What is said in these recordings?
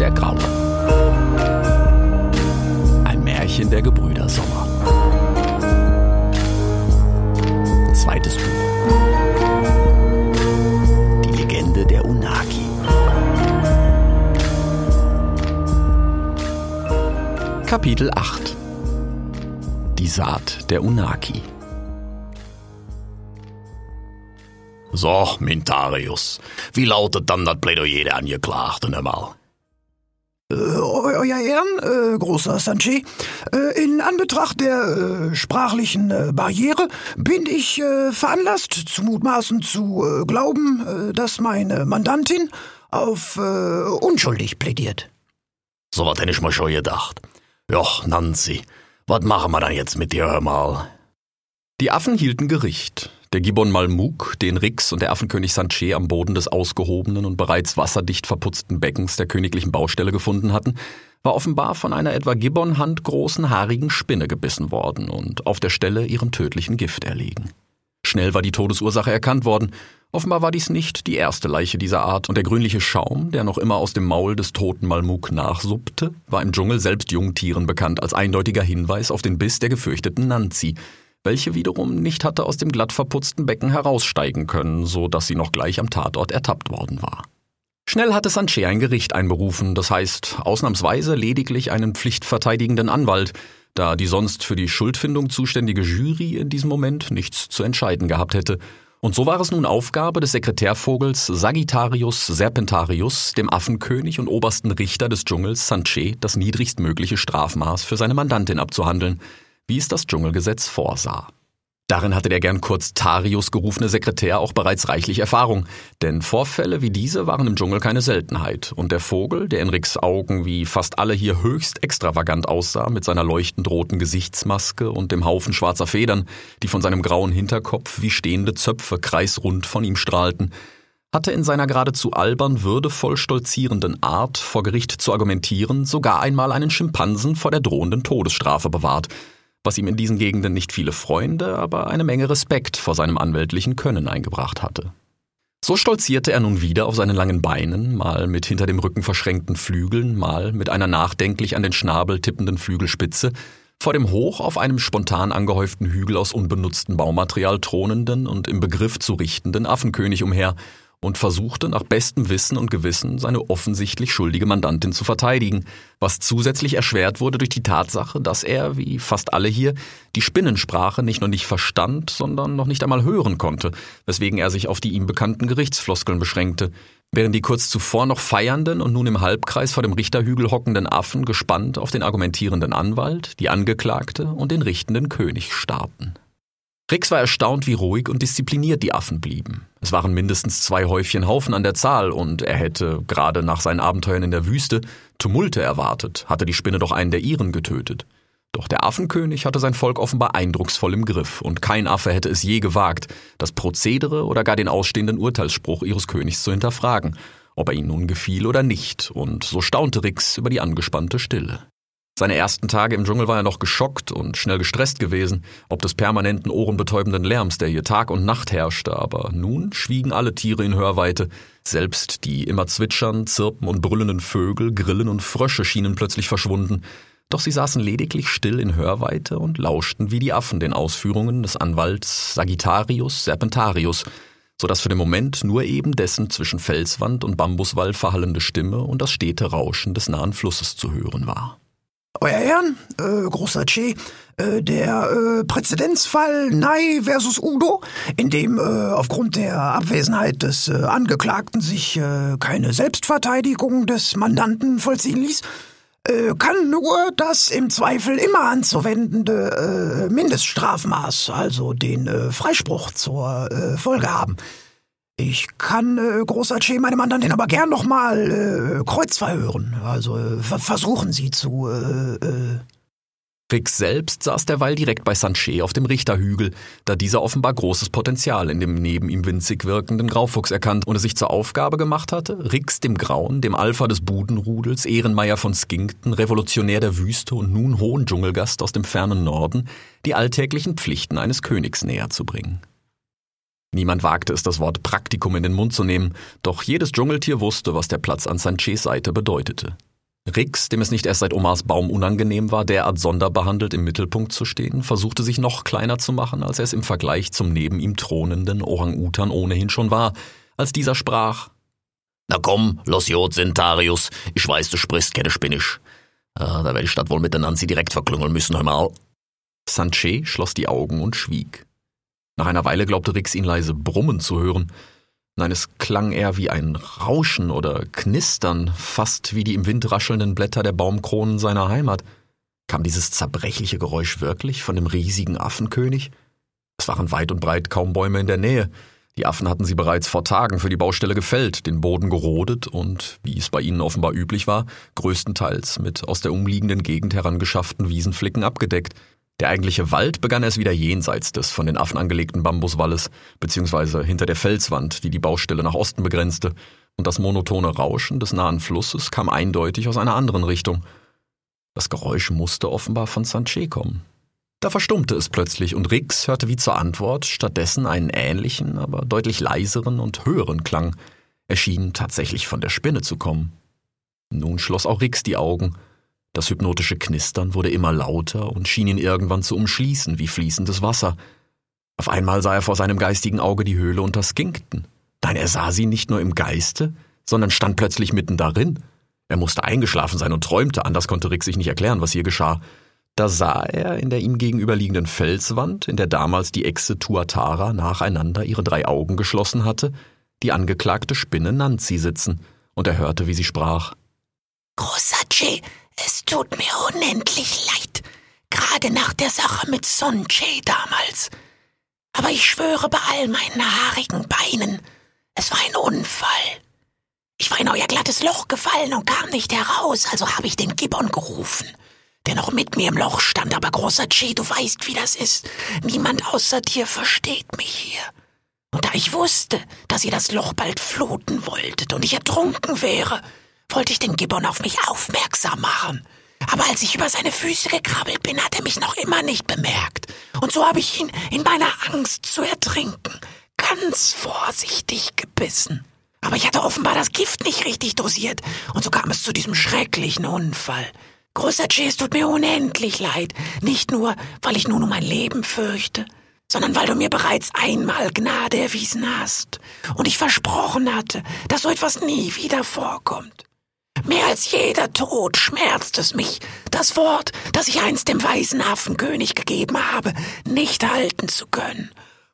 der Graue. Ein Märchen der Gebrüder Sommer. Zweites Buch. Die Legende der Unagi. Kapitel 8 Die Saat der Unaki So, Mintarius, wie lautet dann das Plädoyer der Angeklagten einmal? Äh, Euer Ehren, äh, großer Sanche, äh, in Anbetracht der äh, sprachlichen äh, Barriere bin ich äh, veranlasst, zu mutmaßen zu äh, glauben, äh, dass meine Mandantin auf äh, unschuldig plädiert. So was hätte ich mir schon gedacht. Joch, Nancy, was machen wir dann jetzt mit dir, hör mal? Die Affen hielten Gericht. Der Gibbon Malmuk, den Rix und der Affenkönig Sanche am Boden des ausgehobenen und bereits wasserdicht verputzten Beckens der königlichen Baustelle gefunden hatten, war offenbar von einer etwa Gibbon-Hand großen haarigen Spinne gebissen worden und auf der Stelle ihrem tödlichen Gift erlegen. Schnell war die Todesursache erkannt worden. Offenbar war dies nicht die erste Leiche dieser Art, und der grünliche Schaum, der noch immer aus dem Maul des toten Malmuk nachsuppte, war im Dschungel selbst Jungtieren bekannt als eindeutiger Hinweis auf den Biss der gefürchteten Nanzi, welche wiederum nicht hatte aus dem glatt verputzten Becken heraussteigen können, so dass sie noch gleich am Tatort ertappt worden war. Schnell hatte Sanche ein Gericht einberufen, das heißt ausnahmsweise lediglich einen pflichtverteidigenden Anwalt, da die sonst für die Schuldfindung zuständige Jury in diesem Moment nichts zu entscheiden gehabt hätte. Und so war es nun Aufgabe des Sekretärvogels Sagittarius Serpentarius, dem Affenkönig und obersten Richter des Dschungels Sanche, das niedrigstmögliche Strafmaß für seine Mandantin abzuhandeln, wie es das Dschungelgesetz vorsah. Darin hatte der gern kurz Tarius gerufene Sekretär auch bereits reichlich Erfahrung, denn Vorfälle wie diese waren im Dschungel keine Seltenheit, und der Vogel, der in Ricks Augen wie fast alle hier höchst extravagant aussah, mit seiner leuchtend roten Gesichtsmaske und dem Haufen schwarzer Federn, die von seinem grauen Hinterkopf wie stehende Zöpfe kreisrund von ihm strahlten, hatte in seiner geradezu albern würdevoll stolzierenden Art, vor Gericht zu argumentieren, sogar einmal einen Schimpansen vor der drohenden Todesstrafe bewahrt, was ihm in diesen Gegenden nicht viele Freunde, aber eine Menge Respekt vor seinem anwältlichen Können eingebracht hatte. So stolzierte er nun wieder auf seinen langen Beinen, mal mit hinter dem Rücken verschränkten Flügeln, mal mit einer nachdenklich an den Schnabel tippenden Flügelspitze, vor dem hoch auf einem spontan angehäuften Hügel aus unbenutztem Baumaterial thronenden und im Begriff zu richtenden Affenkönig umher und versuchte nach bestem Wissen und Gewissen seine offensichtlich schuldige Mandantin zu verteidigen, was zusätzlich erschwert wurde durch die Tatsache, dass er, wie fast alle hier, die Spinnensprache nicht nur nicht verstand, sondern noch nicht einmal hören konnte, weswegen er sich auf die ihm bekannten Gerichtsfloskeln beschränkte, während die kurz zuvor noch feiernden und nun im Halbkreis vor dem Richterhügel hockenden Affen gespannt auf den argumentierenden Anwalt, die Angeklagte und den richtenden König starrten. Rix war erstaunt, wie ruhig und diszipliniert die Affen blieben. Es waren mindestens zwei Häufchen Haufen an der Zahl und er hätte, gerade nach seinen Abenteuern in der Wüste, Tumulte erwartet, hatte die Spinne doch einen der ihren getötet. Doch der Affenkönig hatte sein Volk offenbar eindrucksvoll im Griff und kein Affe hätte es je gewagt, das Prozedere oder gar den ausstehenden Urteilsspruch ihres Königs zu hinterfragen, ob er ihnen nun gefiel oder nicht, und so staunte Rix über die angespannte Stille. Seine ersten Tage im Dschungel war er noch geschockt und schnell gestresst gewesen, ob des permanenten ohrenbetäubenden Lärms, der hier Tag und Nacht herrschte, aber nun schwiegen alle Tiere in Hörweite, selbst die immer zwitschern, zirpen und brüllenden Vögel, Grillen und Frösche schienen plötzlich verschwunden, doch sie saßen lediglich still in Hörweite und lauschten wie die Affen den Ausführungen des Anwalts Sagittarius Serpentarius, so dass für den Moment nur eben dessen zwischen Felswand und Bambuswall verhallende Stimme und das stete Rauschen des nahen Flusses zu hören war. Euer Ehren, äh, großer Che, äh, der äh, Präzedenzfall Nai versus Udo, in dem äh, aufgrund der Abwesenheit des äh, Angeklagten sich äh, keine Selbstverteidigung des Mandanten vollziehen ließ, kann nur das im Zweifel immer anzuwendende Mindeststrafmaß, also den Freispruch zur Folge haben. Ich kann, äh, großer Che, meine Mandantin aber gern noch mal äh, Kreuzverhören. Also äh, versuchen Sie zu, äh, äh. Rix selbst saß derweil direkt bei Sanche auf dem Richterhügel, da dieser offenbar großes Potenzial in dem neben ihm winzig wirkenden Graufuchs erkannt und es sich zur Aufgabe gemacht hatte, Rix dem Grauen, dem Alpha des Budenrudels, Ehrenmeier von Skinkton, Revolutionär der Wüste und nun hohen Dschungelgast aus dem fernen Norden, die alltäglichen Pflichten eines Königs näher zu bringen. Niemand wagte es, das Wort Praktikum in den Mund zu nehmen, doch jedes Dschungeltier wusste, was der Platz an Sanches Seite bedeutete. Rix, dem es nicht erst seit Omars Baum unangenehm war, derart sonderbehandelt im Mittelpunkt zu stehen, versuchte sich noch kleiner zu machen, als er es im Vergleich zum neben ihm thronenden Orang-Utan ohnehin schon war, als dieser sprach. Na komm, los Jod, Sentarius. Ich weiß, du sprichst keine Spinnisch. Ah, da werde ich statt wohl mit der Nancy direkt verklüngeln müssen, hör mal. Sanche schloss die Augen und schwieg. Nach einer Weile glaubte Rix ihn leise brummen zu hören. Nein, es klang eher wie ein Rauschen oder Knistern, fast wie die im Wind raschelnden Blätter der Baumkronen seiner Heimat. Kam dieses zerbrechliche Geräusch wirklich von dem riesigen Affenkönig? Es waren weit und breit kaum Bäume in der Nähe. Die Affen hatten sie bereits vor Tagen für die Baustelle gefällt, den Boden gerodet und, wie es bei ihnen offenbar üblich war, größtenteils mit aus der umliegenden Gegend herangeschafften Wiesenflicken abgedeckt. Der eigentliche Wald begann erst wieder jenseits des von den Affen angelegten Bambuswalles, beziehungsweise hinter der Felswand, die die Baustelle nach Osten begrenzte, und das monotone Rauschen des nahen Flusses kam eindeutig aus einer anderen Richtung. Das Geräusch musste offenbar von Sanche kommen. Da verstummte es plötzlich und Rix hörte wie zur Antwort stattdessen einen ähnlichen, aber deutlich leiseren und höheren Klang. Er schien tatsächlich von der Spinne zu kommen. Nun schloss auch Rix die Augen. Das hypnotische Knistern wurde immer lauter und schien ihn irgendwann zu umschließen wie fließendes Wasser. Auf einmal sah er vor seinem geistigen Auge die Höhle unter Skinkton. Nein, er sah sie nicht nur im Geiste, sondern stand plötzlich mitten darin. Er musste eingeschlafen sein und träumte, anders konnte Rick sich nicht erklären, was hier geschah. Da sah er in der ihm gegenüberliegenden Felswand, in der damals die Echse Tuatara nacheinander ihre drei Augen geschlossen hatte, die angeklagte Spinne Nancy sitzen, und er hörte, wie sie sprach. Großer Jay, es tut mir unendlich leid. Gerade nach der Sache mit Son Jay damals. Aber ich schwöre bei all meinen haarigen Beinen, es war ein Unfall. Ich war in euer glattes Loch gefallen und kam nicht heraus, also habe ich den Gibbon gerufen, der noch mit mir im Loch stand. Aber großer Jay, du weißt, wie das ist. Niemand außer dir versteht mich hier. Und da ich wusste, dass ihr das Loch bald fluten wolltet und ich ertrunken wäre, wollte ich den Gibbon auf mich aufmerksam machen. Aber als ich über seine Füße gekrabbelt bin, hat er mich noch immer nicht bemerkt. Und so habe ich ihn in meiner Angst zu ertrinken ganz vorsichtig gebissen. Aber ich hatte offenbar das Gift nicht richtig dosiert, und so kam es zu diesem schrecklichen Unfall. Großer Jay, es tut mir unendlich leid. Nicht nur, weil ich nun um mein Leben fürchte, sondern weil du mir bereits einmal Gnade erwiesen hast und ich versprochen hatte, dass so etwas nie wieder vorkommt. Mehr als jeder Tod schmerzt es mich, das Wort, das ich einst dem weißen Affenkönig gegeben habe, nicht halten zu können.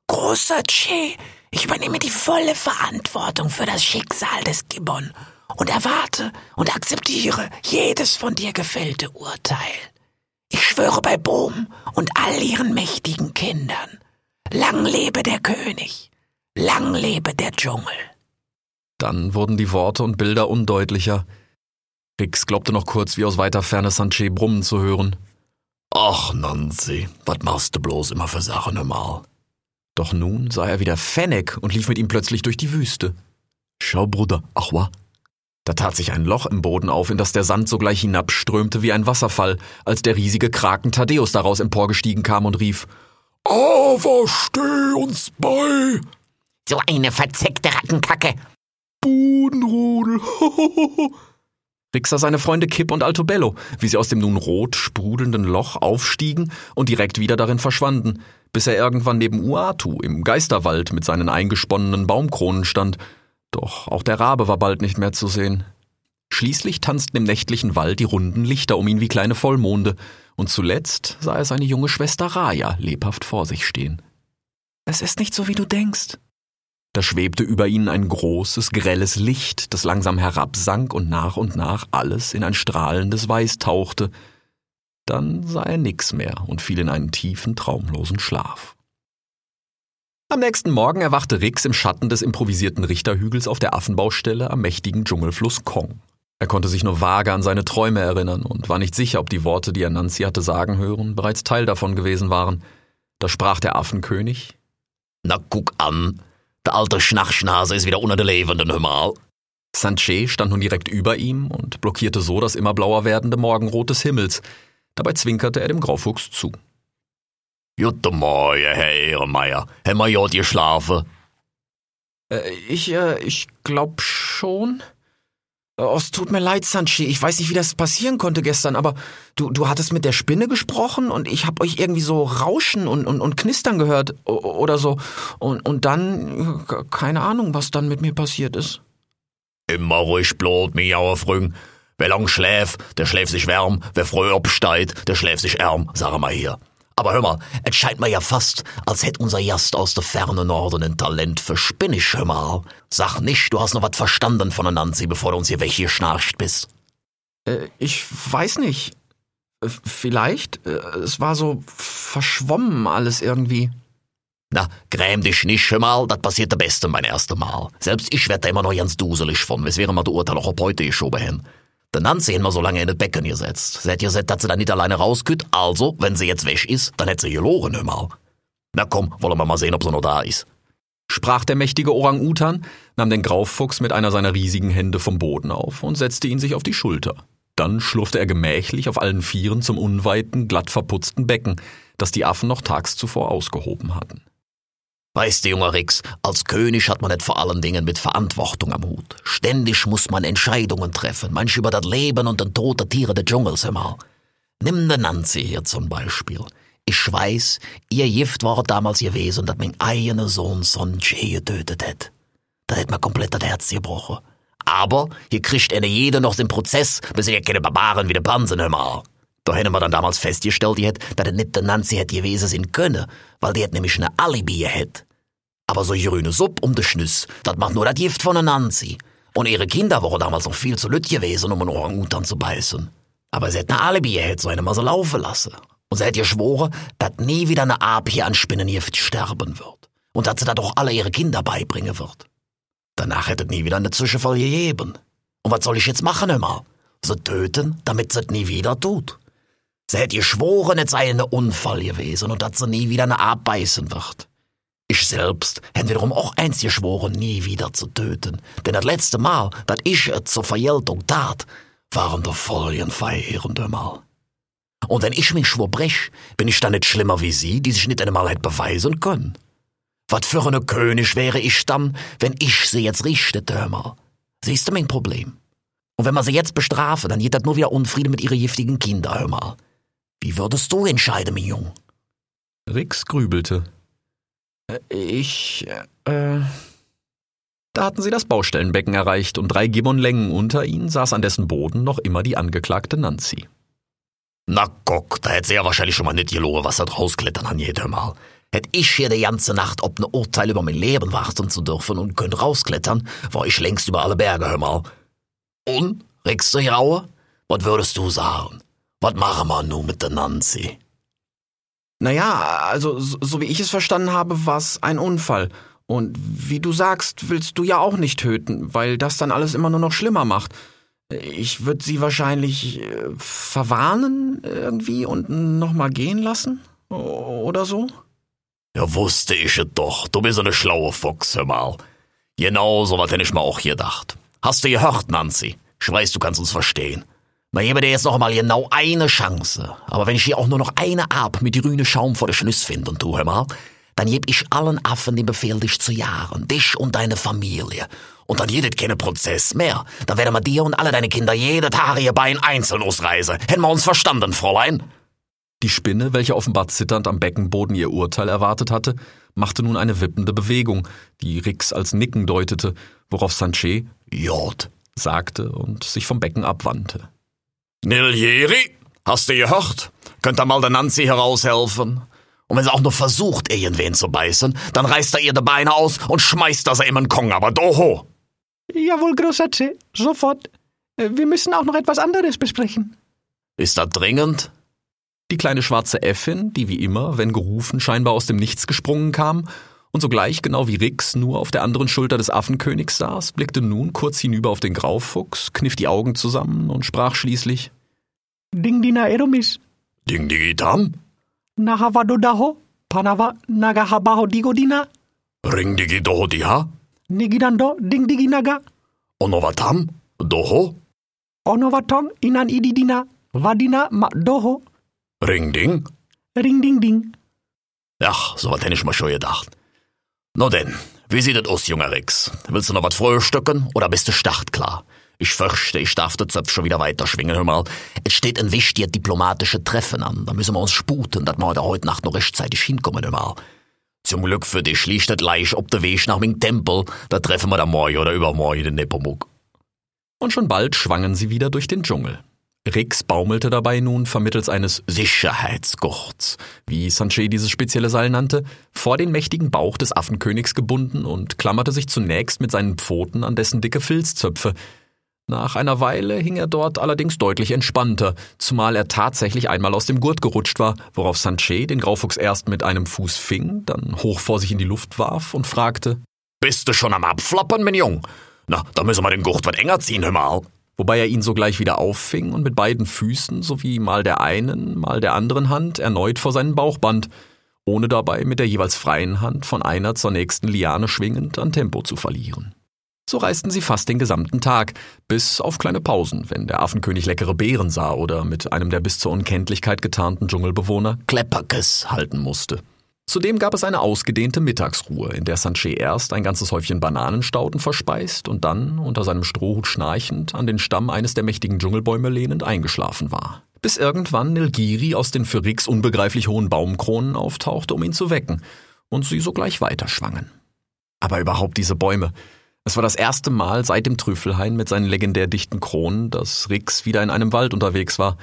Großer Che, ich übernehme die volle Verantwortung für das Schicksal des Gibbon und erwarte und akzeptiere jedes von dir gefällte Urteil. Ich schwöre bei Bohm und all ihren mächtigen Kindern. Lang lebe der König, lang lebe der Dschungel. Dann wurden die Worte und Bilder undeutlicher. Rix glaubte noch kurz wie aus weiter Ferne Sanche brummen zu hören. Ach, Nancy, was machst du bloß immer für Sachen normal? Doch nun sah er wieder Fennec und lief mit ihm plötzlich durch die Wüste. Schau, Bruder, ach wa? Da tat sich ein Loch im Boden auf, in das der Sand sogleich hinabströmte wie ein Wasserfall, als der riesige Kraken Thaddeus daraus emporgestiegen kam und rief, Aber steh uns bei! So eine verzeckte Rattenkacke! Budenrudel! Rick sah seine Freunde Kip und Altobello, wie sie aus dem nun rot sprudelnden Loch aufstiegen und direkt wieder darin verschwanden, bis er irgendwann neben Uatu im Geisterwald mit seinen eingesponnenen Baumkronen stand. Doch auch der Rabe war bald nicht mehr zu sehen. Schließlich tanzten im nächtlichen Wald die runden Lichter um ihn wie kleine Vollmonde, und zuletzt sah er seine junge Schwester Raya lebhaft vor sich stehen. Es ist nicht so, wie du denkst, da schwebte über ihnen ein großes, grelles Licht, das langsam herabsank und nach und nach alles in ein strahlendes Weiß tauchte. Dann sah er nix mehr und fiel in einen tiefen, traumlosen Schlaf. Am nächsten Morgen erwachte Rix im Schatten des improvisierten Richterhügels auf der Affenbaustelle am mächtigen Dschungelfluss Kong. Er konnte sich nur vage an seine Träume erinnern und war nicht sicher, ob die Worte, die er Nancy hatte sagen hören, bereits Teil davon gewesen waren. Da sprach der Affenkönig. Na guck an, der alte Schnachschnase ist wieder unter den Lebenden, hör mal. Sanche stand nun direkt über ihm und blockierte so das immer blauer werdende Morgenrot des Himmels. Dabei zwinkerte er dem Graufuchs zu. Guten Morgen, Herr Ehrenmeier. Haben wir ja geschlafen? Äh, ich, äh, ich glaub schon. Oh, es tut mir leid, Sanchi. Ich weiß nicht, wie das passieren konnte gestern, aber du, du hattest mit der Spinne gesprochen und ich hab euch irgendwie so rauschen und, und, und knistern gehört oder so. Und, und dann, keine Ahnung, was dann mit mir passiert ist. Immer ruhig blöd, miauer Früng. Wer lang schläft, der schläft sich wärm. Wer früh absteigt, der schläft sich ärm, sag mal hier. Aber hör mal, es scheint mir ja fast, als hätt unser Jast aus der fernen Norden ein Talent für Spinnisch, hör mal. Sag nicht, du hast noch was verstanden von der Nancy, bevor du uns hier weg hier schnarcht bist. Äh, ich weiß nicht. Äh, vielleicht. Äh, es war so verschwommen alles irgendwie. Na, gräm dich nicht, hör mal, das passiert der Beste mein erstes Mal. Selbst ich werd da immer noch ganz duselig von, wes wäre mal der Urteil auch ab heute geschoben hin. Nancy haben wir so lange in das Becken gesetzt. Sie hat gesagt, dass sie da nicht alleine rauskütt, also, wenn sie jetzt weg ist, dann hätte sie gelogen, hör mal. Na komm, wollen wir mal sehen, ob sie noch da ist. Sprach der mächtige Orang-Utan, nahm den Graufuchs mit einer seiner riesigen Hände vom Boden auf und setzte ihn sich auf die Schulter. Dann schlurfte er gemächlich auf allen Vieren zum unweiten, glatt verputzten Becken, das die Affen noch tags zuvor ausgehoben hatten. Weißt du, junger Rix, als König hat man nicht vor allen Dingen mit Verantwortung am Hut. Ständig muss man Entscheidungen treffen, manch über das Leben und den Tod der Tiere des Dschungels immer. Nimm den Nancy hier zum Beispiel. Ich weiß, ihr Gift war damals gewesen, dass mein eigener Sohn Sonche getötet hat. Da hätt mir komplett das Herz gebrochen. Aber hier kriegt eine jeder noch den Prozess, bis ihr keine Barbaren wie der Pansen immer. Da hätten wir dann damals festgestellt, die hätt, dass er nicht der Nancy hätt gewesen sein können, weil die hätt nämlich eine Alibi hätt. Aber so grüne Supp um de Schnüss, dat macht nur das Gift von der Nancy. Und ihre Kinder waren damals noch viel zu lütt gewesen, um einen Orang-Utan zu beißen. Aber sie hätten eine Alibi hätte so eine mal so laufen lassen. Und sie hätte geschworen, dass nie wieder eine Aap hier an Spinnengift sterben wird. Und dass sie das auch alle ihre Kinder beibringen wird. Danach hätte nie wieder eine Zwischenfall gegeben. Und was soll ich jetzt machen immer? Sie töten, damit sie es nie wieder tut. Sie hätte geschworen, es sei ein Unfall gewesen und dass sie nie wieder eine Aap beißen wird. Ich selbst hätte wiederum auch eins geschworen, nie wieder zu töten. Denn das letzte Mal, dass ich es zur Vergeltung tat, waren der Folien verheerende Mal. Und wenn ich mich schwur brech, bin ich dann nicht schlimmer wie Sie, die sich nicht einmal hätte beweisen können. Was für eine König wäre ich dann, wenn ich sie jetzt richtete, hör mal. Siehst du mein Problem? Und wenn man sie jetzt bestrafe, dann geht das nur wieder Unfrieden mit ihren giftigen Kindern, hör mal. Wie würdest du entscheiden, mein Jung? Rix grübelte. Ich, äh. Da hatten sie das Baustellenbecken erreicht und drei Gibbon-Längen unter ihnen saß an dessen Boden noch immer die angeklagte Nancy. Na guck, da hätte sie ja wahrscheinlich schon mal nicht gelogen, was da rausklettern an jedem Mal. Hätt ich hier die ganze Nacht ob ne Urteil über mein Leben warten zu dürfen und könnt rausklettern, war ich längst über alle Berge, hör mal. Und, regst du Raue? Was würdest du sagen? Was machen wir nun mit der Nancy? Naja, also so, wie ich es verstanden habe, war es ein Unfall. Und wie du sagst, willst du ja auch nicht töten, weil das dann alles immer nur noch schlimmer macht. Ich würde sie wahrscheinlich äh, verwarnen irgendwie und nochmal gehen lassen? Oder so? Ja, wusste ich es doch. Du bist eine schlaue Fuchs, hör mal. Genau so was hätte ich mir auch gedacht. Hast du gehört, Nancy? Ich weiß, du kannst uns verstehen. Man gebe dir jetzt noch mal genau eine Chance. Aber wenn ich hier auch nur noch eine Ab mit grüne Schaum vor der Schnüss finde und tu, hör mal, dann geb ich allen Affen den Befehl, dich zu jagen. Dich und deine Familie. Und dann jedet keine Prozess mehr. Dann werden wir dir und alle deine Kinder jede Tage ihr Bein einzeln ausreisen. Hätten wir uns verstanden, Fräulein? Die Spinne, welche offenbar zitternd am Beckenboden ihr Urteil erwartet hatte, machte nun eine wippende Bewegung, die Rix als Nicken deutete, worauf Sanchez Jod sagte und sich vom Becken abwandte. Nilieri, hast du gehört? Könnt ihr mal der Nancy heraushelfen? Und wenn sie auch nur versucht, irgendwen zu beißen, dann reißt er ihr die Beine aus und schmeißt das in den Kong, aber doho! Jawohl, Großatze, sofort. Äh, wir müssen auch noch etwas anderes besprechen. Ist das dringend? Die kleine schwarze Äffin, die wie immer, wenn gerufen, scheinbar aus dem Nichts gesprungen kam und sogleich genau wie Rix nur auf der anderen Schulter des Affenkönigs saß, blickte nun kurz hinüber auf den Graufuchs, kniff die Augen zusammen und sprach schließlich Ding dina eromis. Ding digitam? Nahavado daho. Panava nagahabaho digodina. Ring digi doho diha? Nigidando ding digi naga. Onovatam? Doho? Onovaton inan ididina. Vadina ma doho. Ring ding? Ring ding ding. Ach, so was hätte ich mal schon gedacht. Na denn, wie sieht es aus, junger Rex? Willst du noch was frühstücken oder bist du startklar? Ich fürchte, ich darf den Zopf schon wieder weiter schwingen, hör mal. Es steht ein wichtiger diplomatischer Treffen an. Da müssen wir uns sputen, dass wir da heute Nacht noch rechtzeitig hinkommen, hör mal. Zum Glück für dich liegt das gleich ob der Weg nach dem Tempel. Da treffen wir dann morgen oder übermorgen den Nepomuk. Und schon bald schwangen sie wieder durch den Dschungel. Rix baumelte dabei nun vermittels eines Sicherheitsgurts, wie Sanchez dieses spezielle Seil nannte, vor den mächtigen Bauch des Affenkönigs gebunden und klammerte sich zunächst mit seinen Pfoten an dessen dicke Filzzöpfe. Nach einer Weile hing er dort allerdings deutlich entspannter, zumal er tatsächlich einmal aus dem Gurt gerutscht war, worauf Sanchez den Graufuchs erst mit einem Fuß fing, dann hoch vor sich in die Luft warf und fragte: Bist du schon am Abflappern, mein Jung? Na, da müssen wir den Gurt was enger ziehen, hör mal wobei er ihn sogleich wieder auffing und mit beiden Füßen sowie mal der einen, mal der anderen Hand erneut vor seinen Bauch band, ohne dabei mit der jeweils freien Hand von einer zur nächsten Liane schwingend an Tempo zu verlieren. So reisten sie fast den gesamten Tag, bis auf kleine Pausen, wenn der Affenkönig leckere Beeren sah oder mit einem der bis zur Unkenntlichkeit getarnten Dschungelbewohner Klepperkes halten musste. Zudem gab es eine ausgedehnte Mittagsruhe, in der Sanchez erst ein ganzes Häufchen Bananenstauden verspeist und dann, unter seinem Strohhut schnarchend, an den Stamm eines der mächtigen Dschungelbäume lehnend eingeschlafen war. Bis irgendwann Nilgiri aus den für Rix unbegreiflich hohen Baumkronen auftauchte, um ihn zu wecken, und sie sogleich weiterschwangen. Aber überhaupt diese Bäume. Es war das erste Mal seit dem Trüffelhain mit seinen legendär dichten Kronen, dass Rix wieder in einem Wald unterwegs war.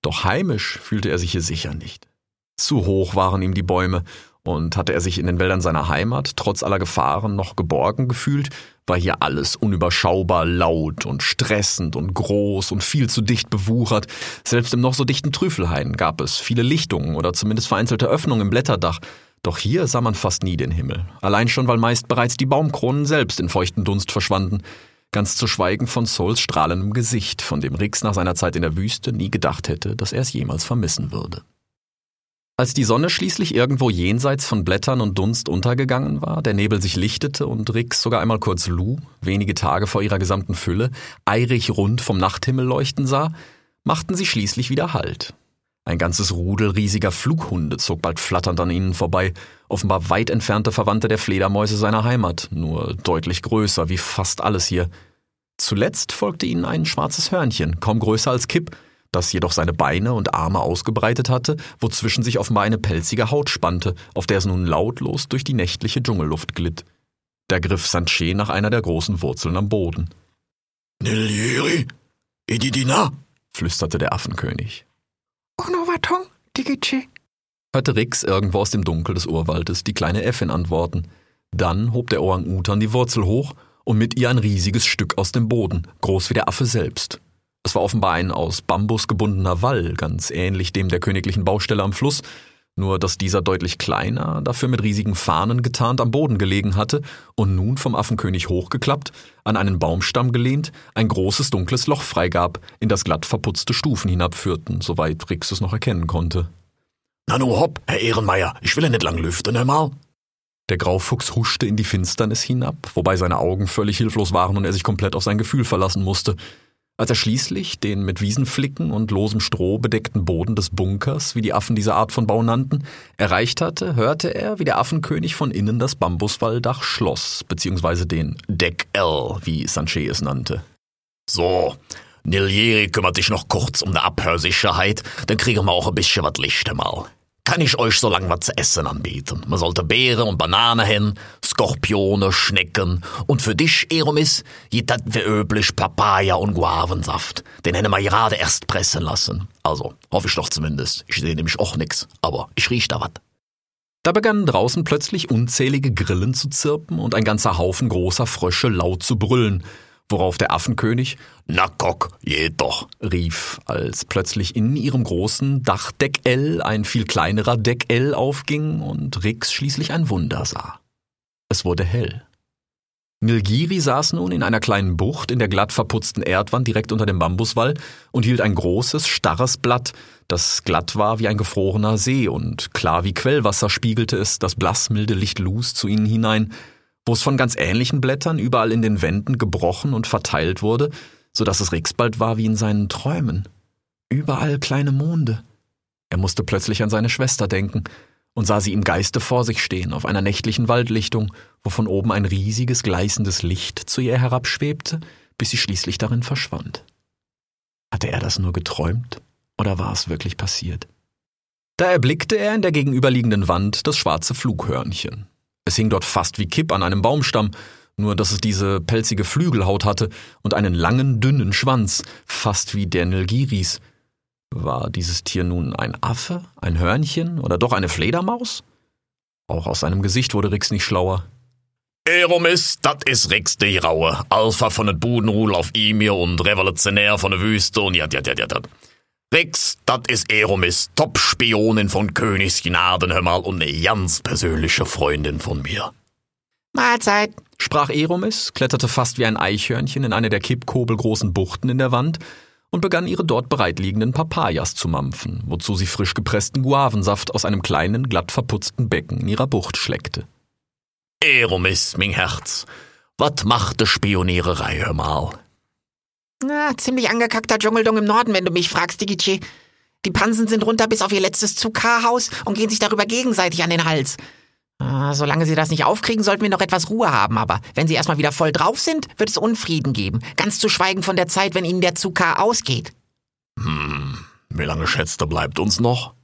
Doch heimisch fühlte er sich hier sicher nicht. Zu hoch waren ihm die Bäume, und hatte er sich in den Wäldern seiner Heimat trotz aller Gefahren noch geborgen gefühlt, war hier alles unüberschaubar laut und stressend und groß und viel zu dicht bewuchert. Selbst im noch so dichten Trüffelhain gab es viele Lichtungen oder zumindest vereinzelte Öffnungen im Blätterdach. Doch hier sah man fast nie den Himmel. Allein schon, weil meist bereits die Baumkronen selbst in feuchten Dunst verschwanden. Ganz zu schweigen von Souls strahlendem Gesicht, von dem Rix nach seiner Zeit in der Wüste nie gedacht hätte, dass er es jemals vermissen würde. Als die Sonne schließlich irgendwo jenseits von Blättern und Dunst untergegangen war, der Nebel sich lichtete und Rix sogar einmal kurz Lu, wenige Tage vor ihrer gesamten Fülle, eirig rund vom Nachthimmel leuchten sah, machten sie schließlich wieder Halt. Ein ganzes Rudel riesiger Flughunde zog bald flatternd an ihnen vorbei, offenbar weit entfernte Verwandte der Fledermäuse seiner Heimat, nur deutlich größer, wie fast alles hier. Zuletzt folgte ihnen ein schwarzes Hörnchen, kaum größer als Kipp, das jedoch seine Beine und Arme ausgebreitet hatte, wozwischen sich offenbar eine pelzige Haut spannte, auf der es nun lautlos durch die nächtliche Dschungelluft glitt. Da griff Sanchez nach einer der großen Wurzeln am Boden. Nilieri, Ididina, flüsterte der Affenkönig. Onovatong, Digice, hörte Rix irgendwo aus dem Dunkel des Urwaldes die kleine Äffin antworten. Dann hob der Orang-Utan die Wurzel hoch und mit ihr ein riesiges Stück aus dem Boden, groß wie der Affe selbst. Es war offenbar ein aus Bambus gebundener Wall, ganz ähnlich dem der königlichen Baustelle am Fluss, nur dass dieser deutlich kleiner, dafür mit riesigen Fahnen getarnt am Boden gelegen hatte und nun vom Affenkönig hochgeklappt, an einen Baumstamm gelehnt, ein großes dunkles Loch freigab, in das glatt verputzte Stufen hinabführten, soweit Rix es noch erkennen konnte. Na nu hopp, Herr Ehrenmeier, ich will ja nicht lang lüften einmal. Der Graufuchs huschte in die Finsternis hinab, wobei seine Augen völlig hilflos waren und er sich komplett auf sein Gefühl verlassen musste. Als er schließlich den mit Wiesenflicken und losem Stroh bedeckten Boden des Bunkers, wie die Affen diese Art von Bau nannten, erreicht hatte, hörte er, wie der Affenkönig von innen das Bambuswalldach schloss, beziehungsweise den Deck L, wie Sanchez es nannte. So, Nilieri kümmert sich noch kurz um die Abhörsicherheit, dann kriegen wir auch ein bisschen was Licht mal kann ich euch so lang was zu essen anbieten. Man sollte Beeren und Bananen hin, Skorpione, Schnecken und für dich, Eromis, jetat wie üblich Papaya und Guavensaft. Den hätten wir gerade erst pressen lassen. Also, hoffe ich doch zumindest. Ich sehe nämlich auch nix, aber ich riech da was. Da begannen draußen plötzlich unzählige Grillen zu zirpen und ein ganzer Haufen großer Frösche laut zu brüllen – worauf der Affenkönig Na kock, jedoch, rief, als plötzlich in ihrem großen Dachdeck-L ein viel kleinerer Deck-L aufging und Rix schließlich ein Wunder sah. Es wurde hell. Nilgiri saß nun in einer kleinen Bucht in der glatt verputzten Erdwand direkt unter dem Bambuswall und hielt ein großes, starres Blatt, das glatt war wie ein gefrorener See und klar wie Quellwasser spiegelte es das blassmilde Licht Luz zu ihnen hinein, wo es von ganz ähnlichen Blättern überall in den Wänden gebrochen und verteilt wurde, so dass es Rix bald war wie in seinen Träumen. Überall kleine Monde. Er musste plötzlich an seine Schwester denken und sah sie im Geiste vor sich stehen auf einer nächtlichen Waldlichtung, wo von oben ein riesiges gleißendes Licht zu ihr herabschwebte, bis sie schließlich darin verschwand. Hatte er das nur geträumt oder war es wirklich passiert? Da erblickte er in der gegenüberliegenden Wand das schwarze Flughörnchen. Es hing dort fast wie Kipp an einem Baumstamm, nur dass es diese pelzige Flügelhaut hatte und einen langen, dünnen Schwanz, fast wie der Nilgiris. War dieses Tier nun ein Affe, ein Hörnchen oder doch eine Fledermaus? Auch aus seinem Gesicht wurde Rix nicht schlauer. Eromis, dat is Rix de Raue, Alpha von den Budenruhl auf Imir und Revolutionär von der Wüste und ja, ja, ja, ja, ja. Rix, dat is Eromis, Top-Spionin von Königs Gnaden, hör mal, und eine ganz persönliche Freundin von mir. Mahlzeit, sprach Eromis, kletterte fast wie ein Eichhörnchen in eine der kippkobelgroßen Buchten in der Wand und begann ihre dort bereitliegenden Papayas zu mampfen, wozu sie frisch gepressten Guavensaft aus einem kleinen, glatt verputzten Becken in ihrer Bucht schleckte. Eromis, mein Herz, wat macht de Spioniererei, hör mal? Na, ziemlich angekackter Dschungeldung im Norden, wenn du mich fragst, Digici. Die Pansen sind runter bis auf ihr letztes Zuckerhaus und gehen sich darüber gegenseitig an den Hals. Ah, solange sie das nicht aufkriegen, sollten wir noch etwas Ruhe haben, aber wenn sie erstmal wieder voll drauf sind, wird es Unfrieden geben. Ganz zu schweigen von der Zeit, wenn ihnen der Zucker ausgeht. Hm, wie lange schätzt er bleibt uns noch?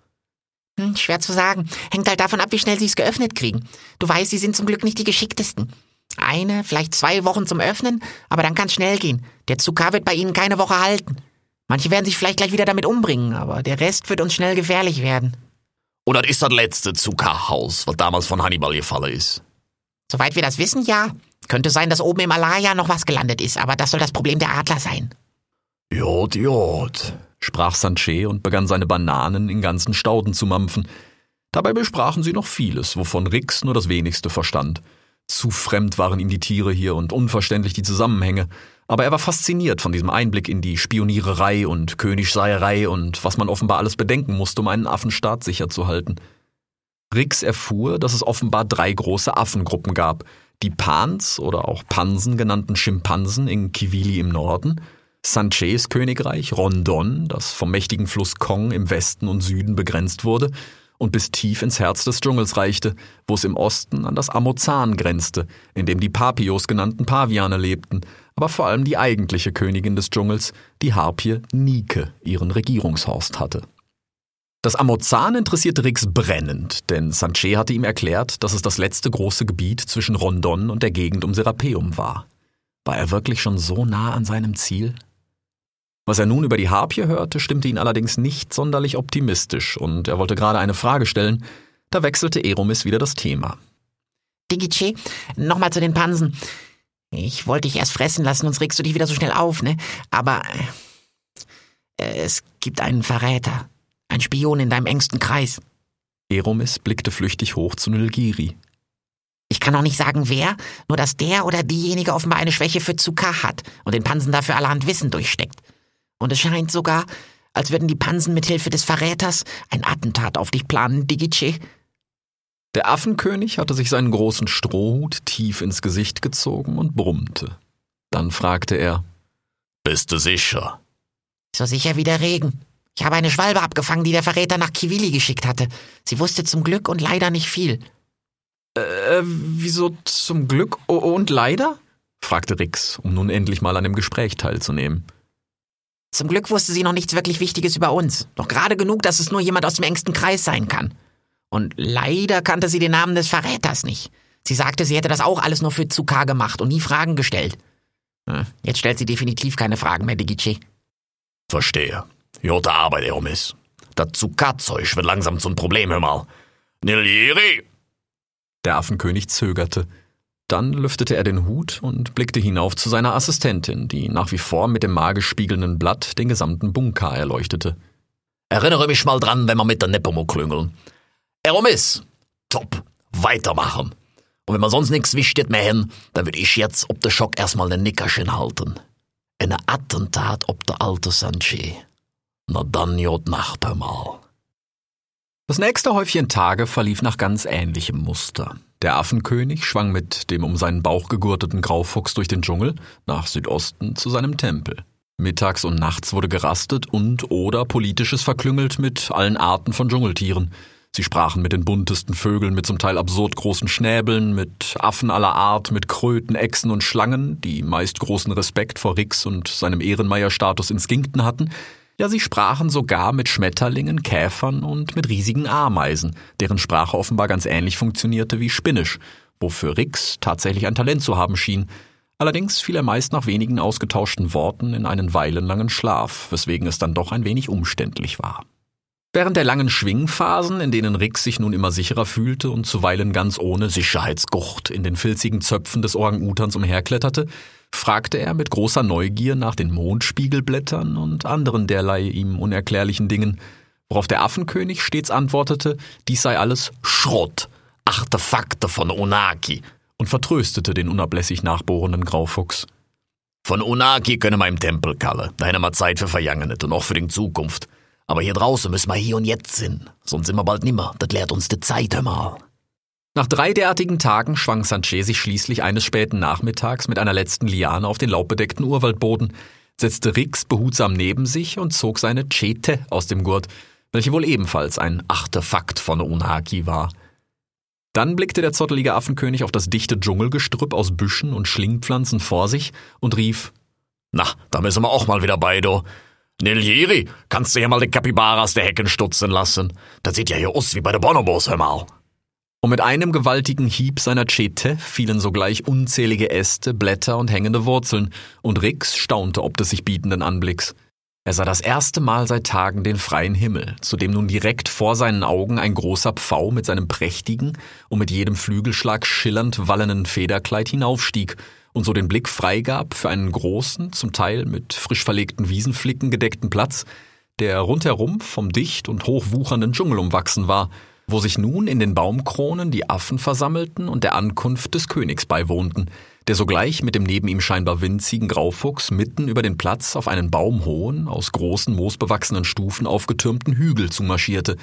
Hm, schwer zu sagen. Hängt halt davon ab, wie schnell sie es geöffnet kriegen. Du weißt, sie sind zum Glück nicht die geschicktesten. Eine, vielleicht zwei Wochen zum Öffnen, aber dann kann's schnell gehen. Der Zucker wird bei ihnen keine Woche halten. Manche werden sich vielleicht gleich wieder damit umbringen, aber der Rest wird uns schnell gefährlich werden. Und das ist das letzte Zuckerhaus, was damals von Hannibal gefallen ist. Soweit wir das wissen, ja. Könnte sein, dass oben im Alaya noch was gelandet ist, aber das soll das Problem der Adler sein. Jod, jod, sprach Sanchez und begann seine Bananen in ganzen Stauden zu mampfen. Dabei besprachen sie noch vieles, wovon Rix nur das wenigste verstand. Zu fremd waren ihm die Tiere hier und unverständlich die Zusammenhänge, aber er war fasziniert von diesem Einblick in die Spioniererei und Königsseierei und was man offenbar alles bedenken musste, um einen Affenstaat sicher zu halten. Rix erfuhr, dass es offenbar drei große Affengruppen gab, die Pans oder auch Pansen genannten Schimpansen in Kivili im Norden, Sanchez Königreich, Rondon, das vom mächtigen Fluss Kong im Westen und Süden begrenzt wurde, und bis tief ins Herz des Dschungels reichte, wo es im Osten an das Amazon grenzte, in dem die Papios genannten Paviane lebten, aber vor allem die eigentliche Königin des Dschungels, die Harpie Nike, ihren Regierungshorst hatte. Das Amazon interessierte Rix brennend, denn Sanchez hatte ihm erklärt, dass es das letzte große Gebiet zwischen Rondon und der Gegend um Serapeum war. War er wirklich schon so nah an seinem Ziel? Was er nun über die Harpie hörte, stimmte ihn allerdings nicht sonderlich optimistisch, und er wollte gerade eine Frage stellen, da wechselte Eromis wieder das Thema. Digice, nochmal zu den Pansen. Ich wollte dich erst fressen lassen, sonst regst du dich wieder so schnell auf, ne? Aber äh, es gibt einen Verräter, ein Spion in deinem engsten Kreis. Eromis blickte flüchtig hoch zu Nilgiri. Ich kann auch nicht sagen, wer, nur dass der oder diejenige offenbar eine Schwäche für Zucker hat und den Pansen dafür allerhand Wissen durchsteckt. Und es scheint sogar, als würden die Pansen mit Hilfe des Verräters ein Attentat auf dich planen, Digice. Der Affenkönig hatte sich seinen großen Strohhut tief ins Gesicht gezogen und brummte. Dann fragte er: Bist du sicher? So sicher wie der Regen. Ich habe eine Schwalbe abgefangen, die der Verräter nach Kivili geschickt hatte. Sie wusste zum Glück und leider nicht viel. Äh, wieso zum Glück und leider? fragte Rix, um nun endlich mal an dem Gespräch teilzunehmen. Zum Glück wusste sie noch nichts wirklich Wichtiges über uns. Noch gerade genug, dass es nur jemand aus dem engsten Kreis sein kann. Und leider kannte sie den Namen des Verräters nicht. Sie sagte, sie hätte das auch alles nur für Zuka gemacht und nie Fragen gestellt. Hm, jetzt stellt sie definitiv keine Fragen mehr, Digici. Verstehe. Jota Arbeit, Eromis. Das Zuka-Zeug wird langsam zum Problem, hör mal. Nilieri! Der Affenkönig zögerte. Dann lüftete er den Hut und blickte hinauf zu seiner Assistentin, die nach wie vor mit dem magisch spiegelnden Blatt den gesamten Bunker erleuchtete. Erinnere mich mal dran, wenn wir mit der Nepomuk klüngeln. Eromis, top, weitermachen. Und wenn man sonst nichts wichtet mehr hin, dann würde ich jetzt ob der Schock erstmal ein Nickerchen halten. Eine Attentat ob der alte Sanchez. Na dann jod Nacht, hör mal. Das nächste Häufchen Tage verlief nach ganz ähnlichem Muster. Der Affenkönig schwang mit dem um seinen Bauch gegurteten Graufuchs durch den Dschungel nach Südosten zu seinem Tempel. Mittags und nachts wurde gerastet und oder politisches verklüngelt mit allen Arten von Dschungeltieren. Sie sprachen mit den buntesten Vögeln mit zum Teil absurd großen Schnäbeln, mit Affen aller Art, mit Kröten, Echsen und Schlangen, die meist großen Respekt vor Rix und seinem Ehrenmeierstatus instinkten hatten. Ja, sie sprachen sogar mit Schmetterlingen, Käfern und mit riesigen Ameisen, deren Sprache offenbar ganz ähnlich funktionierte wie Spinnisch, wofür Rix tatsächlich ein Talent zu haben schien. Allerdings fiel er meist nach wenigen ausgetauschten Worten in einen weilenlangen Schlaf, weswegen es dann doch ein wenig umständlich war. Während der langen Schwingphasen, in denen Rick sich nun immer sicherer fühlte und zuweilen ganz ohne Sicherheitsgucht in den filzigen Zöpfen des Orang-Utans umherkletterte, fragte er mit großer Neugier nach den Mondspiegelblättern und anderen derlei ihm unerklärlichen Dingen, worauf der Affenkönig stets antwortete, dies sei alles Schrott, Artefakte von Onaki, und vertröstete den unablässig nachbohrenden Graufuchs. Von Onaki können wir im Tempel kalle, da haben wir Zeit für Vergangenet und auch für die Zukunft. Aber hier draußen müssen wir hier und jetzt sind, sonst sind wir bald nimmer. Das lehrt uns die Zeit einmal. Nach drei derartigen Tagen schwang Sanchez sich schließlich eines späten Nachmittags mit einer letzten Liane auf den laubbedeckten Urwaldboden, setzte Rix behutsam neben sich und zog seine Chete aus dem Gurt, welche wohl ebenfalls ein Artefakt von Unaki war. Dann blickte der zottelige Affenkönig auf das dichte Dschungelgestrüpp aus Büschen und Schlingpflanzen vor sich und rief, Na, da müssen wir auch mal wieder bei, du. Nilieri, kannst du hier mal die Kapibaras der Hecken stutzen lassen? Das sieht ja hier aus wie bei der Bonobos, hör mal. Und mit einem gewaltigen Hieb seiner Chete fielen sogleich unzählige Äste, Blätter und hängende Wurzeln, und Rix staunte ob des sich bietenden Anblicks. Er sah das erste Mal seit Tagen den freien Himmel, zu dem nun direkt vor seinen Augen ein großer Pfau mit seinem prächtigen und mit jedem Flügelschlag schillernd wallenden Federkleid hinaufstieg und so den Blick freigab für einen großen, zum Teil mit frisch verlegten Wiesenflicken gedeckten Platz, der rundherum vom dicht und hochwuchernden Dschungel umwachsen war, wo sich nun in den Baumkronen die Affen versammelten und der Ankunft des Königs beiwohnten, der sogleich mit dem neben ihm scheinbar winzigen Graufuchs mitten über den Platz auf einen baumhohen, aus großen moosbewachsenen Stufen aufgetürmten Hügel zumarschierte,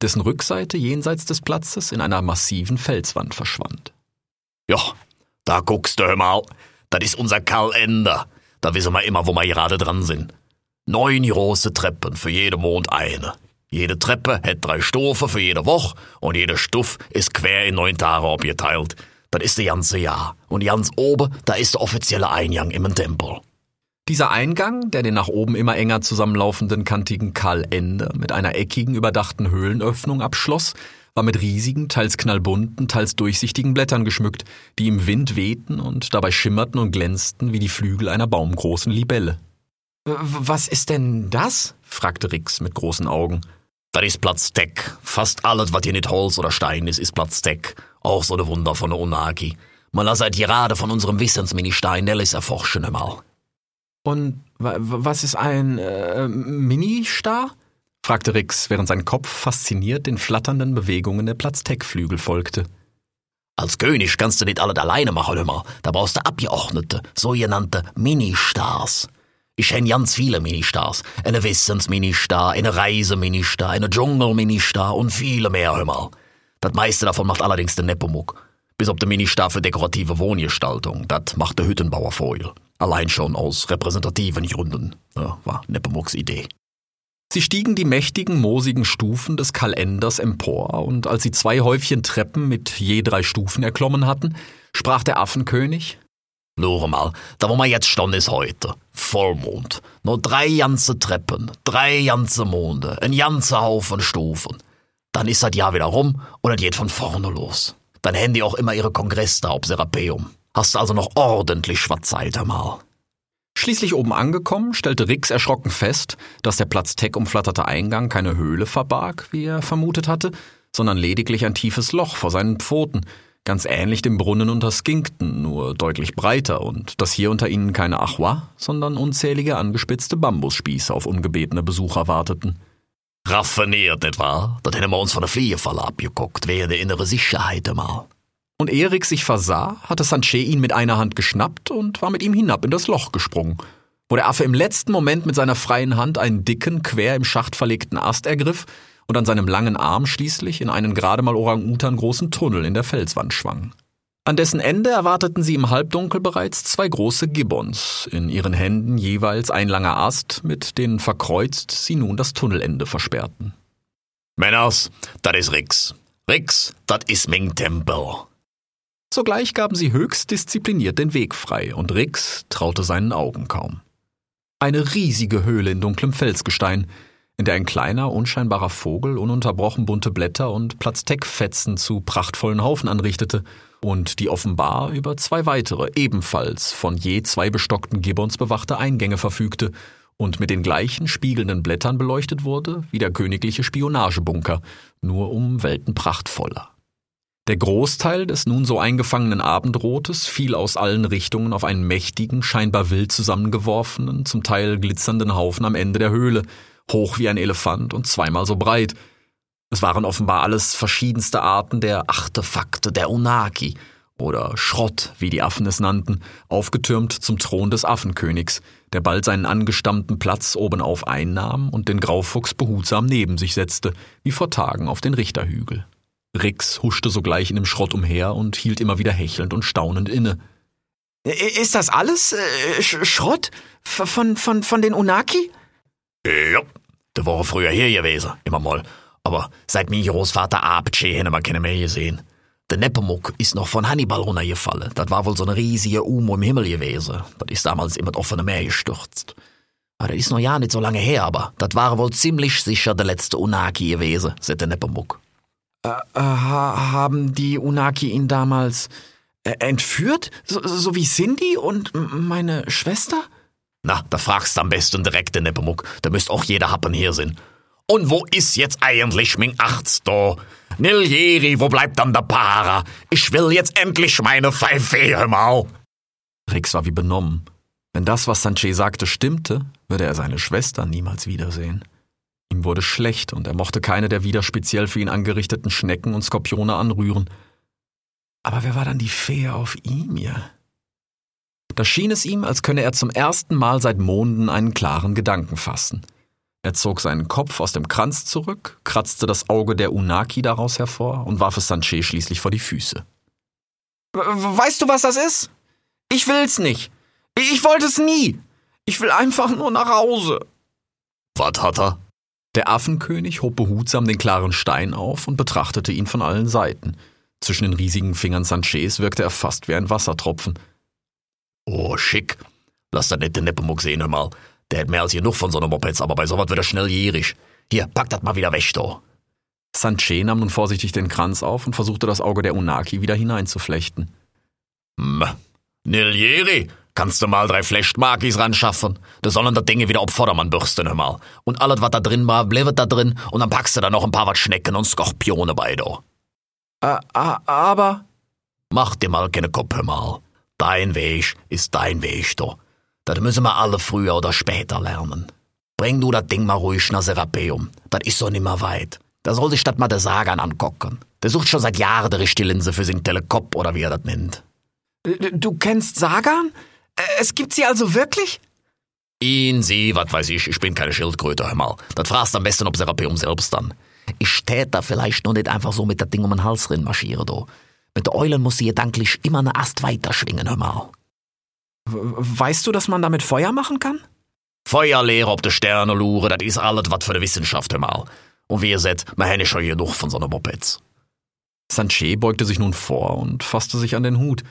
dessen Rückseite jenseits des Platzes in einer massiven Felswand verschwand. Ja, da guckst du mal. Das ist unser Kalender. Da wissen wir immer, wo wir gerade dran sind. Neun große Treppen, für jeden Mond eine. Jede Treppe hat drei Stufen für jede Woche und jede Stufe ist quer in neun Tage abgeteilt. Das ist das ganze Jahr. Und ganz oben, da ist der offizielle Eingang im Tempel. Dieser Eingang, der den nach oben immer enger zusammenlaufenden kantigen Kalender mit einer eckigen, überdachten Höhlenöffnung abschloss, war mit riesigen, teils knallbunten, teils durchsichtigen Blättern geschmückt, die im Wind wehten und dabei schimmerten und glänzten wie die Flügel einer baumgroßen Libelle. Was ist denn das? fragte Rix mit großen Augen. Das ist Platzdeck. Fast alles, was hier nicht Holz oder Stein ist, ist Platzdeck. Auch so eine Wunder von der Unagi. Man lässt seit gerade von unserem Wissensmini-Stein Nellis erforschen einmal. Und was ist ein äh, Mini-Star? fragte Rix, während sein Kopf fasziniert den flatternden Bewegungen der Platzdeckflügel folgte. Als König kannst du nicht alles alleine machen, immer. Da brauchst du Abgeordnete, sogenannte Ministars. Ich kenne ganz viele Ministars. Eine Wissens-Ministar, eine Reise-Ministar, eine Dschungel-Ministar und viele mehr, hör mal. Das meiste davon macht allerdings der Nepomuk. Bis auf der Ministar für dekorative Wohngestaltung. Das macht der Hüttenbauer vorher. Allein schon aus repräsentativen Gründen. Ja, war Nepomuks Idee. Sie stiegen die mächtigen, moosigen Stufen des Kalenders empor, und als sie zwei Häufchen Treppen mit je drei Stufen erklommen hatten, sprach der Affenkönig Nur mal, da wo wir jetzt stehen, ist heute. Vollmond. Nur drei ganze Treppen, drei ganze Monde, ein ganzer Haufen Stufen. Dann ist das Jahr wieder rum und es geht von vorne los. Dann haben die auch immer ihre Kongress da ob Serapeum. Hast also noch ordentlich Schwatzzeit einmal. Schließlich oben angekommen, stellte Rix erschrocken fest, dass der Platzteck umflatterte Eingang keine Höhle verbarg, wie er vermutet hatte, sondern lediglich ein tiefes Loch vor seinen Pfoten, ganz ähnlich dem Brunnen unter Skinkton, nur deutlich breiter und dass hier unter ihnen keine Achwa, sondern unzählige angespitzte Bambusspieße auf ungebetene Besucher warteten. Raffiniert, nicht wahr? Das hätten wir uns von der Fliegefalle abgeguckt, wäre der innere Sicherheit einmal. Und ehe Rick sich versah, hatte Sanchez ihn mit einer Hand geschnappt und war mit ihm hinab in das Loch gesprungen, wo der Affe im letzten Moment mit seiner freien Hand einen dicken, quer im Schacht verlegten Ast ergriff und an seinem langen Arm schließlich in einen gerade mal Orang-Utan großen Tunnel in der Felswand schwang. An dessen Ende erwarteten sie im Halbdunkel bereits zwei große Gibbons, in ihren Händen jeweils ein langer Ast, mit denen verkreuzt sie nun das Tunnelende versperrten. Männers, das is Rix. Rix, das is Ming Tempel. Sogleich gaben sie höchst diszipliniert den Weg frei, und Rix traute seinen Augen kaum. Eine riesige Höhle in dunklem Felsgestein, in der ein kleiner, unscheinbarer Vogel ununterbrochen bunte Blätter und Platzteckfetzen zu prachtvollen Haufen anrichtete und die offenbar über zwei weitere, ebenfalls von je zwei bestockten Gibbons bewachte Eingänge verfügte und mit den gleichen spiegelnden Blättern beleuchtet wurde wie der königliche Spionagebunker, nur um Welten prachtvoller. Der Großteil des nun so eingefangenen Abendrotes fiel aus allen Richtungen auf einen mächtigen, scheinbar wild zusammengeworfenen, zum Teil glitzernden Haufen am Ende der Höhle, hoch wie ein Elefant und zweimal so breit. Es waren offenbar alles verschiedenste Arten der Artefakte der Unaki oder Schrott, wie die Affen es nannten, aufgetürmt zum Thron des Affenkönigs, der bald seinen angestammten Platz obenauf einnahm und den Graufuchs behutsam neben sich setzte, wie vor Tagen auf den Richterhügel. Rix huschte sogleich in dem Schrott umher und hielt immer wieder hechelnd und staunend inne. Ist das alles äh, Sch Schrott? Von, von, von den Unaki? Ja, der war früher hier gewesen, immer mal. Aber seit mein Großvater abgeschieden, haben wir keine mehr gesehen. Der Nepomuk ist noch von Hannibal runtergefallen. Das war wohl so ein riesiger Umo im Himmel gewesen. Das ist damals immer das offene Meer gestürzt. Aber das ist noch ja nicht so lange her, aber das war wohl ziemlich sicher der letzte Unaki gewesen, sagt der Nepomuk. Äh, äh, haben die Unaki ihn damals äh, entführt? So, so wie Cindy und meine Schwester? Na, da fragst am besten direkt den Nepomuk. Da müsst auch jeder Happen hier sein. Und wo ist jetzt eigentlich mein Arzt da? Niljeri, wo bleibt dann der Para? Ich will jetzt endlich meine Pfeife, hör mal. Rix war wie benommen. Wenn das, was Sanchez sagte, stimmte, würde er seine Schwester niemals wiedersehen. Ihm wurde schlecht und er mochte keine der wieder speziell für ihn angerichteten Schnecken und Skorpione anrühren. Aber wer war dann die Fee auf ihm hier? Da schien es ihm, als könne er zum ersten Mal seit Monden einen klaren Gedanken fassen. Er zog seinen Kopf aus dem Kranz zurück, kratzte das Auge der Unaki daraus hervor und warf es Sanchez schließlich vor die Füße. Weißt du, was das ist? Ich will's nicht. Ich wollte es nie. Ich will einfach nur nach Hause. Was hat er? Der Affenkönig hob behutsam den klaren Stein auf und betrachtete ihn von allen Seiten. Zwischen den riesigen Fingern Sanchez wirkte er fast wie ein Wassertropfen. Oh, schick. Lass das nicht den Nepomuk sehen, hör mal. Der hat mehr als genug von so einem Mopeds, aber bei sowas wird er schnell gierig. Hier, pack das mal wieder weg, da. Sanchez nahm nun vorsichtig den Kranz auf und versuchte das Auge der Unaki wieder hineinzuflechten. Hm. Niljeri, kannst du mal drei Flechtmarkis ranschaffen? Da sollen da Dinge wieder auf Vordermann bürsten, hör mal. Und alles, was da drin war, bleibt da drin und dann packst du da noch ein paar was Schnecken und Skorpione bei, da. Äh, aber... Mach dir mal keine Kopf, hör mal. Dein Weg ist dein Weg, da. Das müssen wir alle früher oder später lernen. Bring du das Ding mal ruhig nach Serapeum. Das ist so nimmer weit. Da soll sich statt mal der Sagan angucken. Der sucht schon seit Jahren die richtige Linse für sein Telekop oder wie er das nennt. Du kennst Sagan? Es gibt sie also wirklich? Ihn, sie, was weiß ich, ich bin keine Schildkröte, hör mal. Das fragst am besten ob Serapeum selbst dann. Ich tät da vielleicht nur nicht einfach so mit der Ding um den Hals rin marschieren, do. Mit Eulen muss sie gedanklich immer eine Ast weiter schwingen, hör mal. Weißt du, dass man damit Feuer machen kann? Feuerlehre ob de Sterne lure, das is alles wat für de Wissenschaft, hör mal. Und wie ihr seht, man hätte schon genug von so einer Mopeds. Sanchez beugte sich nun vor und fasste sich an den Hut.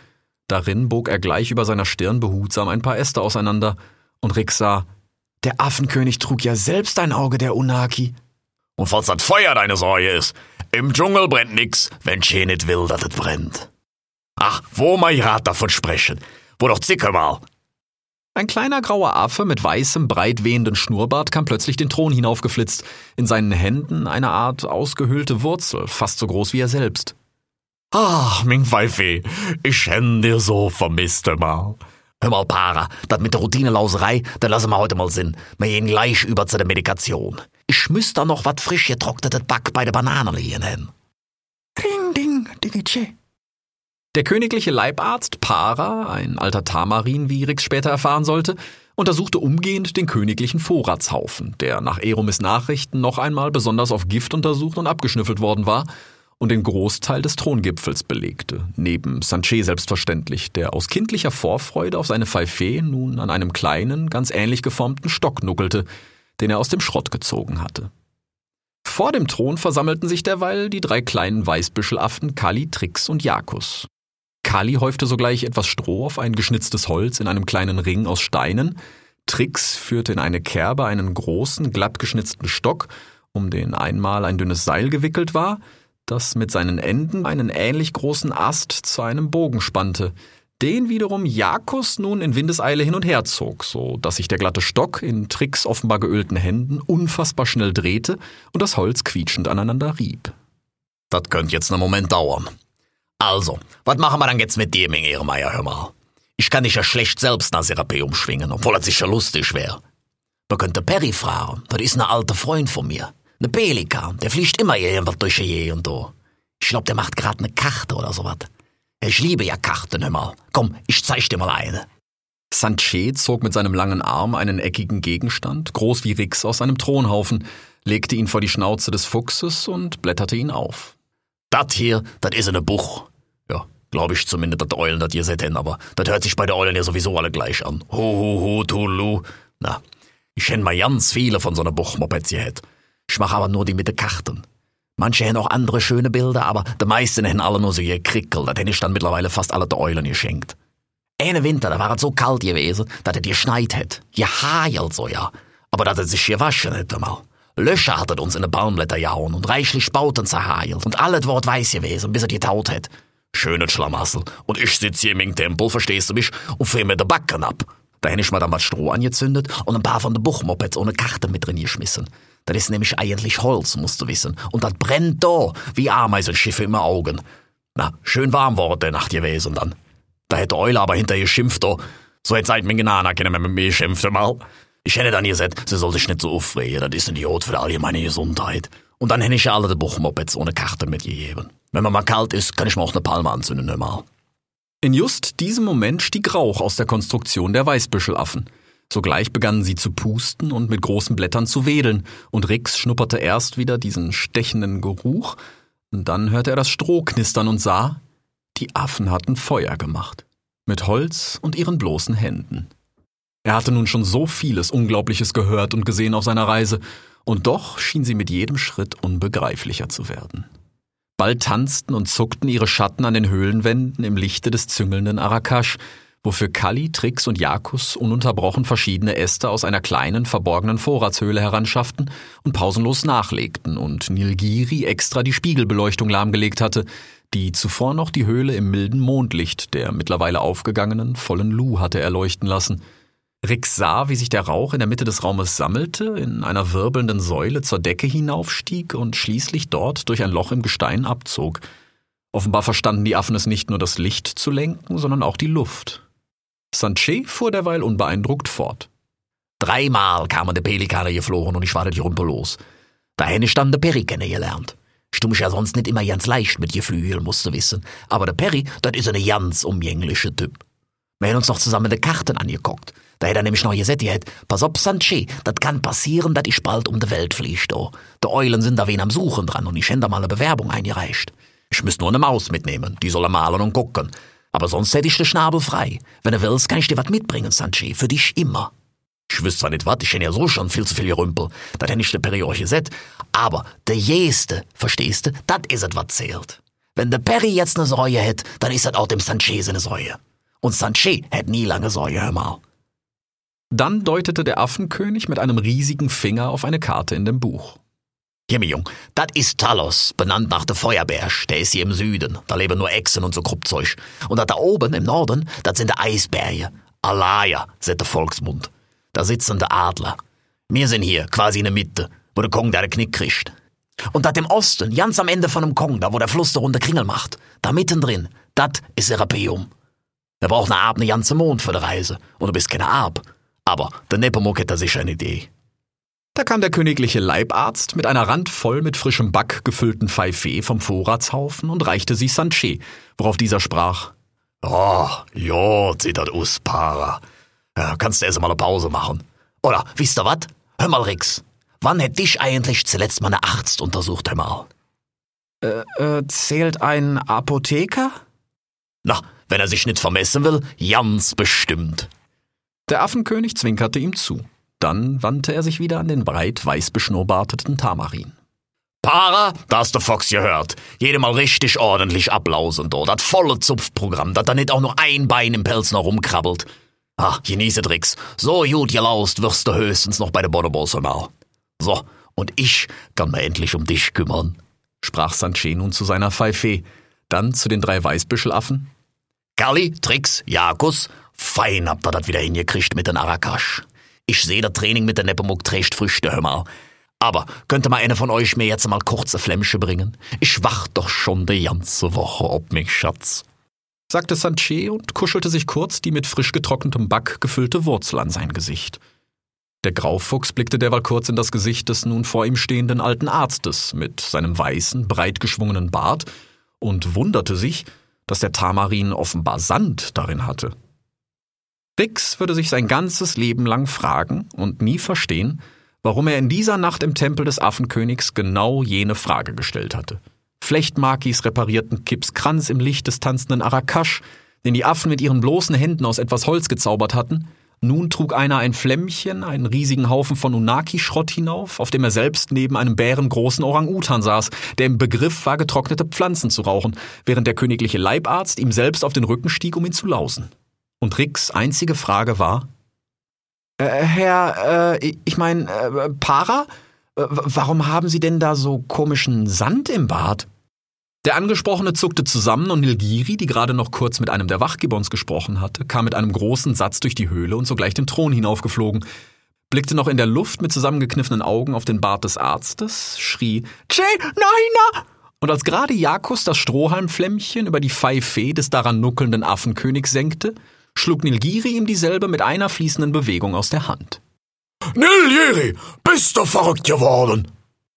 Darin bog er gleich über seiner Stirn behutsam ein paar Äste auseinander, und Rick sah, der Affenkönig trug ja selbst ein Auge der Unaki. Und falls das Feuer deine Sorge ist, im Dschungel brennt nix, wenn Che nicht will, dass es brennt. Ach, wo mein Rat davon sprechen, wo doch zicke mal. Ein kleiner grauer Affe mit weißem, breit wehenden Schnurrbart kam plötzlich den Thron hinaufgeflitzt, in seinen Händen eine Art ausgehöhlte Wurzel, fast so groß wie er selbst. Ach, Ming Pfeife, ich händ dir so vermisst mal. Hör mal, Para, das mit der Routinelauserei, da lassen wir heute mal Sinn. Wir gehen gleich über zu der Medikation. Ich müsste da noch wat frisch getrocknetes Back bei der Banane liegen hin. Ding, ding, digiche. Der königliche Leibarzt Para, ein alter Tamarin, wie Rix später erfahren sollte, untersuchte umgehend den königlichen Vorratshaufen, der nach Eromis Nachrichten noch einmal besonders auf Gift untersucht und abgeschnüffelt worden war und den Großteil des Throngipfels belegte, neben Sanchez selbstverständlich, der aus kindlicher Vorfreude auf seine Pfeife nun an einem kleinen, ganz ähnlich geformten Stock nuckelte, den er aus dem Schrott gezogen hatte. Vor dem Thron versammelten sich derweil die drei kleinen Weißbüschelaffen Kali, Trix und Jakus. Kali häufte sogleich etwas Stroh auf ein geschnitztes Holz in einem kleinen Ring aus Steinen, Trix führte in eine Kerbe einen großen, glatt geschnitzten Stock, um den einmal ein dünnes Seil gewickelt war, das mit seinen Enden einen ähnlich großen Ast zu einem Bogen spannte, den wiederum Jakus nun in Windeseile hin und her zog, so dass sich der glatte Stock in Tricks offenbar geölten Händen unfassbar schnell drehte und das Holz quietschend aneinander rieb. Das könnte jetzt einen Moment dauern. Also, was machen wir dann jetzt mit dir, Ming Ehrenmeier, hör mal? Ich kann dich ja schlecht selbst nach Serapeum schwingen, obwohl das sicher lustig wäre. Man könnte Perry fragen, das ist ein alter Freund von mir. Ne Pelikan, der fliegt immer irgendwas durch je und do. Ich glaub, der macht grad ne Karte oder sowas. Ich liebe ja Karten, mal. Komm, ich zeig dir mal eine. Sanche zog mit seinem langen Arm einen eckigen Gegenstand, groß wie Rix, aus seinem Thronhaufen, legte ihn vor die Schnauze des Fuchses und blätterte ihn auf. Dat hier, dat is eine Buch. Ja, glaub ich zumindest, dat Eulen, dat ihr seht hin, aber dat hört sich bei der Eulen ja sowieso alle gleich an. Hu, hu, hu, tulu. Na, ich kenn mal ganz viele von so einer Buchmopeds gehabt. Ich mach aber nur die mit den Karten. Manche haben auch andere schöne Bilder, aber die meisten haben alle nur so ihr Krickel. Das hätte ich dann mittlerweile fast alle den Eulen geschenkt. Eine Winter, da war es so kalt gewesen, dass es geschneit hat. Gehagelt so, ja. Aber dass es sich gewaschen hat einmal. Löcher hat es uns in den Baumblätter jauen und reichlich Spauten zerhagelt und alles Wort weiß gewesen, bis er getaut hat. Schönes Schlamassel. Und ich sitz hier im Tempel, verstehst du mich, und frier mir den Backen ab. Da hätte ich mir was Stroh angezündet und ein paar von den Buchmopeds ohne Karte mit drin geschmissen. Das ist nämlich eigentlich Holz, musst du wissen. Und das brennt da, wie Ameisenschiffe im Augen. Na, schön warm war der Nacht gewesen dann. Da hätte Eule aber hinterher geschimpft, oh. So hätte seit mir Nana können wir mit mir schimpfen mal. Ich hätte dann gesagt, sie soll sich nicht so aufregen, das ist ein Idiot für die allgemeine Gesundheit. Und dann hätte ich ja alle die Buchmopeds ohne Karte mitgegeben. Wenn man mal kalt ist, kann ich mir auch eine Palme anzünden, mal. In just diesem Moment stieg Rauch aus der Konstruktion der Weißbüschelaffen. Sogleich begannen sie zu pusten und mit großen Blättern zu wedeln, und Rix schnupperte erst wieder diesen stechenden Geruch, und dann hörte er das Stroh knistern und sah, die Affen hatten Feuer gemacht. Mit Holz und ihren bloßen Händen. Er hatte nun schon so vieles Unglaubliches gehört und gesehen auf seiner Reise, und doch schien sie mit jedem Schritt unbegreiflicher zu werden. Bald tanzten und zuckten ihre Schatten an den Höhlenwänden im Lichte des züngelnden Arakash, wofür Kali, Trix und Jakus ununterbrochen verschiedene Äste aus einer kleinen, verborgenen Vorratshöhle heranschafften und pausenlos nachlegten und Nilgiri extra die Spiegelbeleuchtung lahmgelegt hatte, die zuvor noch die Höhle im milden Mondlicht der mittlerweile aufgegangenen, vollen Lu hatte erleuchten lassen. Rix sah, wie sich der Rauch in der Mitte des Raumes sammelte, in einer wirbelnden Säule zur Decke hinaufstieg und schließlich dort durch ein Loch im Gestein abzog. Offenbar verstanden die Affen es nicht nur das Licht zu lenken, sondern auch die Luft. Sanche fuhr derweil unbeeindruckt fort. Dreimal kamen die Pelikane geflogen und ich war die Rümpel los. Da ich dann den Perry kennengelernt. Mich ja sonst nicht immer ganz leicht mit Geflügel, musst du wissen. Aber der Perry, das ist ein ganz umgänglicher Typ. Wir haben uns noch zusammen die Karten angeguckt. Da hätte er nämlich noch gesagt, pass auf, Sanche, das kann passieren, dass ich bald um die Welt fliegt, oh. Die Eulen sind da wen am Suchen dran und ich hätte mal eine Bewerbung eingereicht. Ich müsste nur eine Maus mitnehmen, die soll malen und gucken. Aber sonst hätte ich den Schnabel frei. Wenn du willst, kann ich dir was mitbringen, Sanche, für dich immer. Ich wüsste zwar nicht was, ich hätte ja so schon viel zu viel Gerümpel. Das hätte ich der Perry gesagt. Aber der Jeste, verstehst du, das ist es, was zählt. Wenn der Perry jetzt eine Säue hätte, dann ist das auch dem Sanche seine Säue. Und Sanche hätte nie lange Säue, hör mal. Dann deutete der Affenkönig mit einem riesigen Finger auf eine Karte in dem Buch. Mein Jung, das ist Talos, benannt nach der Feuerberg. Der ist hier im Süden. Da leben nur Echsen und so Kruppzeug. Und da oben im Norden, das sind die Eisberge. Alaya, sagt der Volksmund. Da sitzen die Adler. Wir sind hier, quasi in der Mitte, wo der Kong da Knick kriegt. Und da im Osten, ganz am Ende von dem Kong, da wo der Fluss der runde Kringel macht, da mittendrin, das ist Serapeum. Der braucht eine Arb, eine ganze Mond für die Reise. Und du bist keine Arb. Aber der Nepomuk hätte sicher eine Idee. Da kam der königliche Leibarzt mit einer Rand voll mit frischem Back gefüllten Pfeife vom Vorratshaufen und reichte sie Sanche, worauf dieser sprach. Oh, jo, sieht das aus, Para. Ja, kannst du erst mal eine Pause machen. Oder, wisst ihr wat? Hör mal, Rix. Wann hätt dich eigentlich zuletzt mal eine Arzt untersucht, hör mal? Äh, äh, zählt ein Apotheker? Na, wenn er sich nicht vermessen will, ganz bestimmt. Der Affenkönig zwinkerte ihm zu. Dann wandte er sich wieder an den breit weiß beschnurrbarteten Tamarin. Para, da hast du Fox gehört. Jede mal richtig ordentlich applausen da. Das volle Zupfprogramm, dass da nicht auch nur ein Bein im Pelz noch rumkrabbelt. Ah, genieße Tricks. So gut gelaust wirst du höchstens noch bei der Bonobos mal. So, und ich kann mir endlich um dich kümmern, sprach Sanche nun zu seiner Pfeife, dann zu den drei Weißbüschelaffen. Galli, Tricks, Jakus, fein habt ihr das wieder hingekriegt mit den Arakash. Ich seh, das Training mit der Nepomuk trägt Früchte, hör mal. Aber könnte mal einer von euch mir jetzt mal kurze Flämmchen bringen? Ich wach doch schon die ganze Woche ob mich, Schatz. sagte Sanche und kuschelte sich kurz die mit frisch getrocknetem Back gefüllte Wurzel an sein Gesicht. Der Graufuchs blickte derweil kurz in das Gesicht des nun vor ihm stehenden alten Arztes mit seinem weißen, breit geschwungenen Bart und wunderte sich, dass der Tamarin offenbar Sand darin hatte. Rix würde sich sein ganzes Leben lang fragen und nie verstehen, warum er in dieser Nacht im Tempel des Affenkönigs genau jene Frage gestellt hatte. Flechtmakis reparierten Kips Kranz im Licht des tanzenden Arakash, den die Affen mit ihren bloßen Händen aus etwas Holz gezaubert hatten, nun trug einer ein Flämmchen, einen riesigen Haufen von Unaki-Schrott hinauf, auf dem er selbst neben einem bärengroßen Orang-Utan saß, der im Begriff war, getrocknete Pflanzen zu rauchen, während der königliche Leibarzt ihm selbst auf den Rücken stieg, um ihn zu lausen. Und Ricks einzige Frage war, äh, Herr, äh, ich mein, äh, Para? Äh, warum haben Sie denn da so komischen Sand im Bart? Der Angesprochene zuckte zusammen und Nilgiri, die gerade noch kurz mit einem der Wachgibbons gesprochen hatte, kam mit einem großen Satz durch die Höhle und sogleich den Thron hinaufgeflogen, blickte noch in der Luft mit zusammengekniffenen Augen auf den Bart des Arztes, schrie Che, nein, Und als gerade Jakus das Strohhalmflämmchen über die Pfeife des daran nuckelnden Affenkönigs senkte, schlug Nilgiri ihm dieselbe mit einer fließenden Bewegung aus der Hand. Nilgiri, bist du verrückt geworden?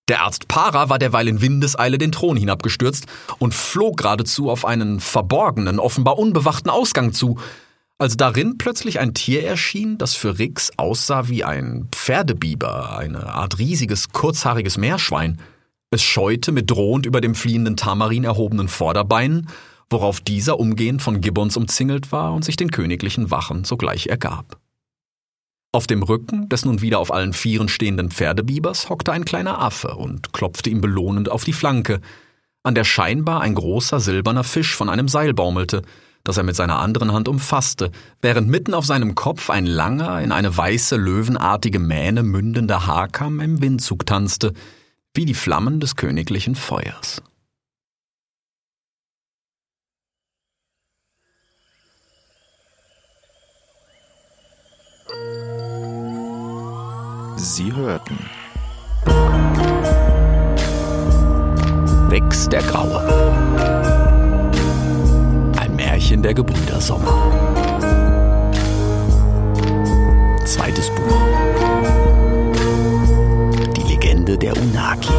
Der Arzt Para war derweil in Windeseile den Thron hinabgestürzt und flog geradezu auf einen verborgenen, offenbar unbewachten Ausgang zu, als darin plötzlich ein Tier erschien, das für Rix aussah wie ein Pferdebiber, eine Art riesiges, kurzhaariges Meerschwein. Es scheute mit drohend über dem fliehenden Tamarin erhobenen Vorderbeinen, worauf dieser umgehend von Gibbons umzingelt war und sich den königlichen Wachen sogleich ergab. Auf dem Rücken des nun wieder auf allen Vieren stehenden Pferdebibers hockte ein kleiner Affe und klopfte ihm belohnend auf die Flanke, an der scheinbar ein großer silberner Fisch von einem Seil baumelte, das er mit seiner anderen Hand umfasste, während mitten auf seinem Kopf ein langer, in eine weiße löwenartige Mähne mündender Haarkamm im Windzug tanzte, wie die Flammen des königlichen Feuers. Sie hörten. Wex der Graue. Ein Märchen der Gebrüder Sommer. Zweites Buch. Die Legende der Unaki.